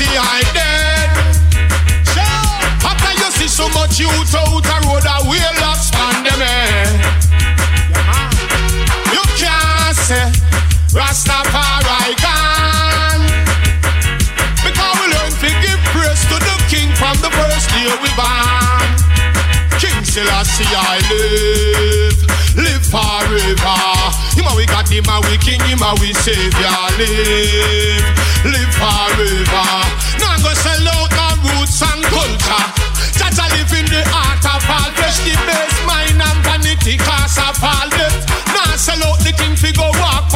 Selassie I dead. After you see so much youth out a road, I will lost on them. Eh? You can't say Rastafari gone. Because we learn to give praise to the King from the first day we born. King Selassie I live, live forever. Him a we got him a we King, him a we Savior. Live, live forever. Now go sell out our roots and culture. Jah Jah live in the heart of all flesh, the base mind and vanity cause of all death. Now sell out the King fi go walk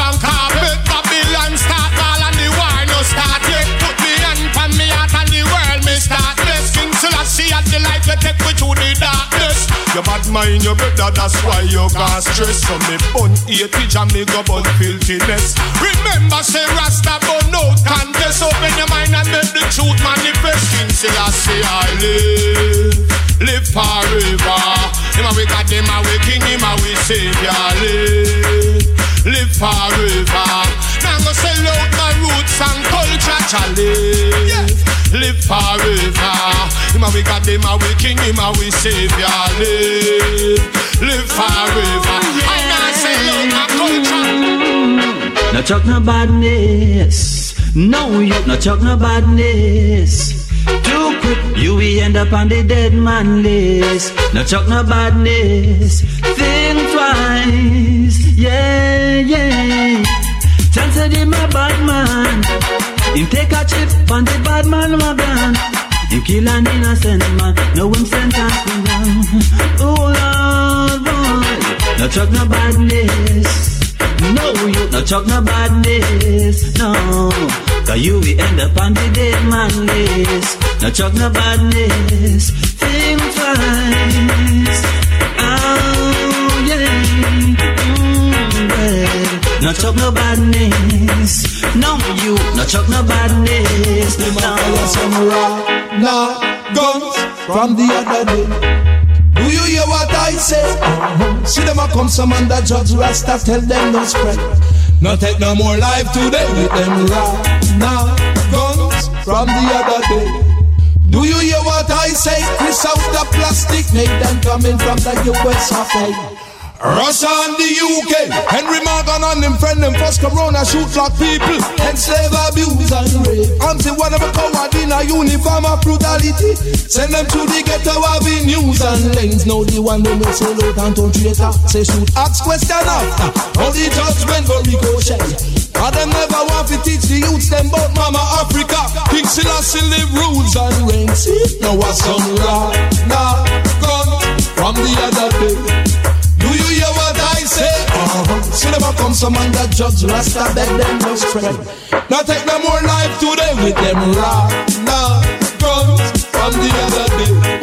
mind your better, that's why you got stress. So me bun eighty and me go bun filthiness. Remember say Rasta bun out contest. Open your mind and make the truth manifest. King Selassie I live, live forever. Him a we got him a we king, him a we savior. Live, live forever. Now go sell out my roots and culture. Cha live, forever. Him a we got him a we king, him a we savior. Live, live forever. I now sell out my culture. No chuck no badness. No, you no talk no badness. Too quick, you will end up on the dead man list. No chuck no badness. Think twice. Yeah, yeah. Chance him a bad man. Him take a chip on the bad man wagon. Him kill an innocent man. Now him sentence me down. Oh Lord, boy. No chuck no badness. No, you no chuck no badness, no. Cause you will end up on the dead man list. No chuck no badness, think twice. Yeah. No chuck no badness. No, you no chuck no badness. No. Some raw, nah, guns from the other day. Do you hear what I say? Uh-huh. See them a come some under judge Rasta tell them no spread. No take no more life today with them raw nah, guns from the other day. Do you hear what I say? Chris out the plastic made them coming from the US of A. Russia and the UK, Henry Morgan and them friend them first corona shoot like people, and enslave, abuse and rape. Until one of a coward in a uniform of brutality, send them to the ghetto avenues and lanes. Now the one they know say low down to traitor, say shoot, ask question after. All the judgment for ricochet. And them never want to teach the youths them about Mama Africa. King Selassie live rules and reigns. Now what's some law, nah, gun from the other day. Do you hear what I say? Uh-huh. See them a come some under judge Rasta beg them no spread. Now take no more life today with them raw nah, guns from the other day.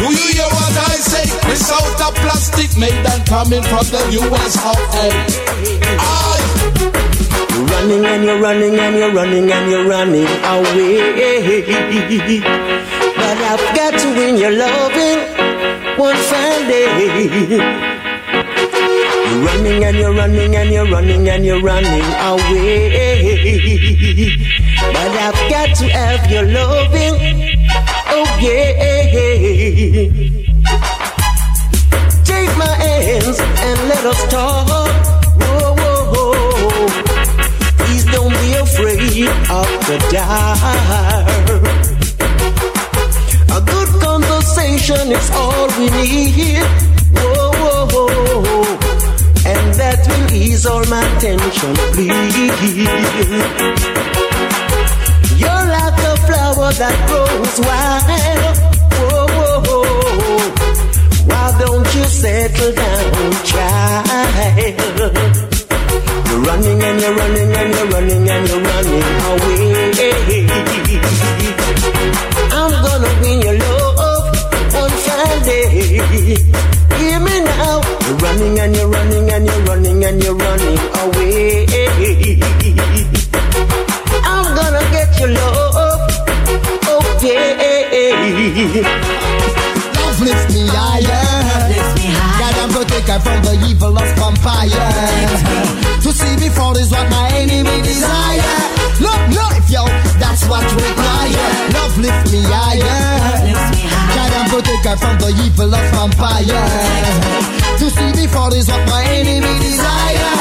Do you hear what I say? This out of plastic made and coming from the US of A. I running and you're running and you're running and you're running away. But I've got to win your loving one fine day. You're running and you're running and you're running and you're running away. But I've got to have your loving. Oh yeah. Take my hands and let us talk. Whoa, whoa, whoa. Please don't be afraid of the dark. Tension, please. You're like a flower that grows wild. Whoa, whoa, whoa. Why don't you settle down, child? You're running and you're running and you're running and you're running away. I'm gonna win your love one fine day. Running and you're running and you're running and you're running away. I'm gonna get your love. Okay. Love lifts me higher. God, I'm protected from the evil of vampire. To see before is what my enemy desire. Look, life, yo, that's what required. Love lift me higher. And protect her from the evil of vampire. To see me fall is what my enemy desire.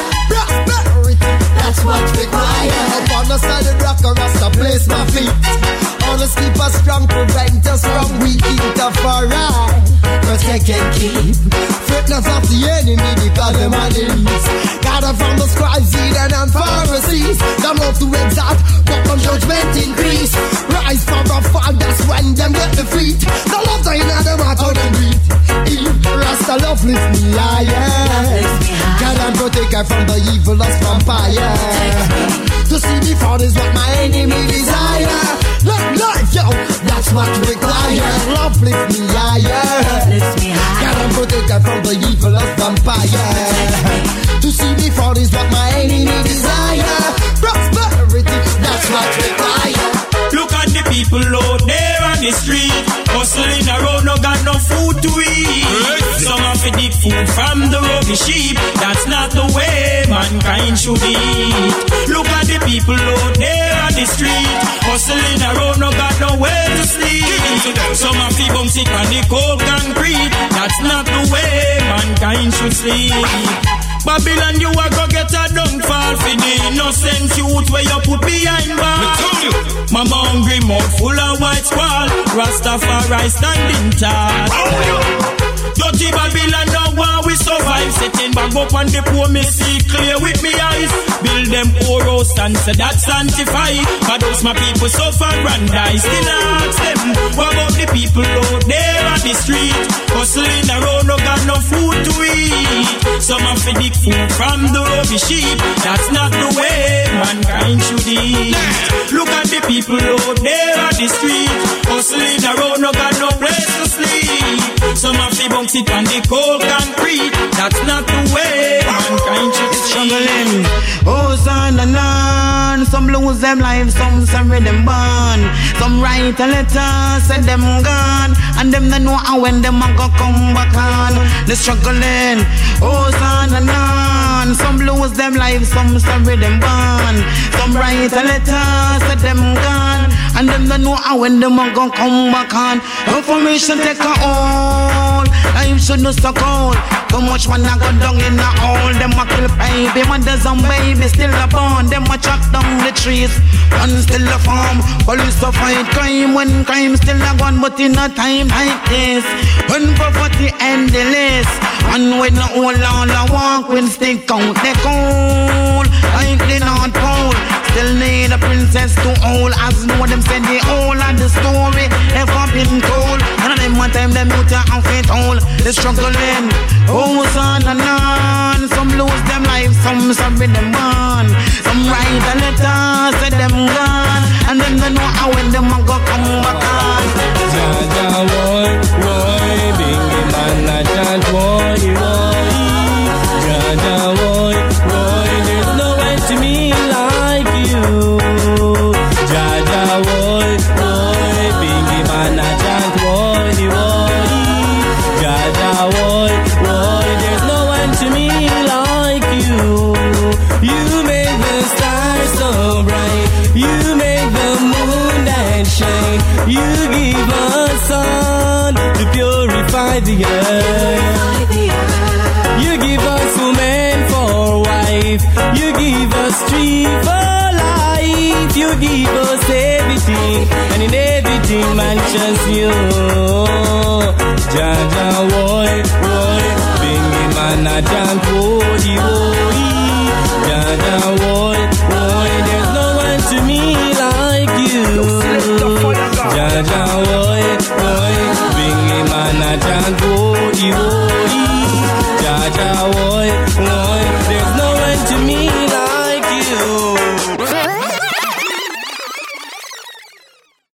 That's what required. Upon the solid rock, I rest place my feet. Always keep us strong, prevent us from weak interference. Protect and keep. Fitness of the enemy because them are the least. Gather from the scribes, Eden and Pharisees. Them love to exalt, but on judgment increase. Rise from the fall, that's when them get defeat. The love they in them heart, how them beat. Rasta love lift me higher. God and protect her from the evil of vampire. To see me fall is what my enemy desire. Look, life, yo, that's what we require. Love lift me higher. God and protect her from the evil of vampire. To see me fall is what my enemy desire. Prosperity, that's what we require. Look at the people out there on the street, hustling around, no got no food to eat. Some of it dig food from the rubbish heap. That's not the way mankind should eat. Look at the people out there on the street, hustling around, no got nowhere to sleep. Some of it bum sick on the cold concrete. That's not the way mankind should sleep. Babylon, you a go get a downfall for the innocent youth where you put behind bars. Mama hungry, mouth full of white squall. Rastafari standing tall. Dirty Babylon, no one we survive. Setting back up on the poor, me see clear with me eyes. Build them poor house and say that sanctified. But those my people suffer and die. Still ask them, what about the people out there on the street? Hustling around, no got no food to eat. Some of the big food from the rubbish sheep. That's not the way mankind should eat. Look at the people out there on the street. Hustling around, no got no place to sleep. Some of the bounce it on the cold concrete. That's not the way mankind should struggling. Oh, son and on. Some lose them lives, some sorry them born. Some write a letter, say them gone. And them they know how when them a go come back on. The struggling. Oh, son and on. Some lose them lives, some sorry them born. Some write a letter, say them gone. And them they know how when them a go come back on. Information take a hold. Life should not so cold. Too much man a go down in a hole. Them a kill baby, mothers and baby still a born. Them a chop down the trees, one still a farm. Police to fight crime when crime still a gone, but in a time like this, when poverty endless, and when whole all a walk when stick out the cold, like the North Pole. Still need a princess to hold, as know them send the whole of the story. Ever been told, and them one time them out your outfit all, they struggling. Oh, son and on, some lose them life, some sorry them on. Some write a letter, say them gone, and then they know how when them go come back on. To me like you. You make the stars so bright. You make the moon that shine. You give us sun to purify the earth. You give us woman for wife. You give us tree for life. You give us everything, and in everything man just you. Jah Jah man a jump woody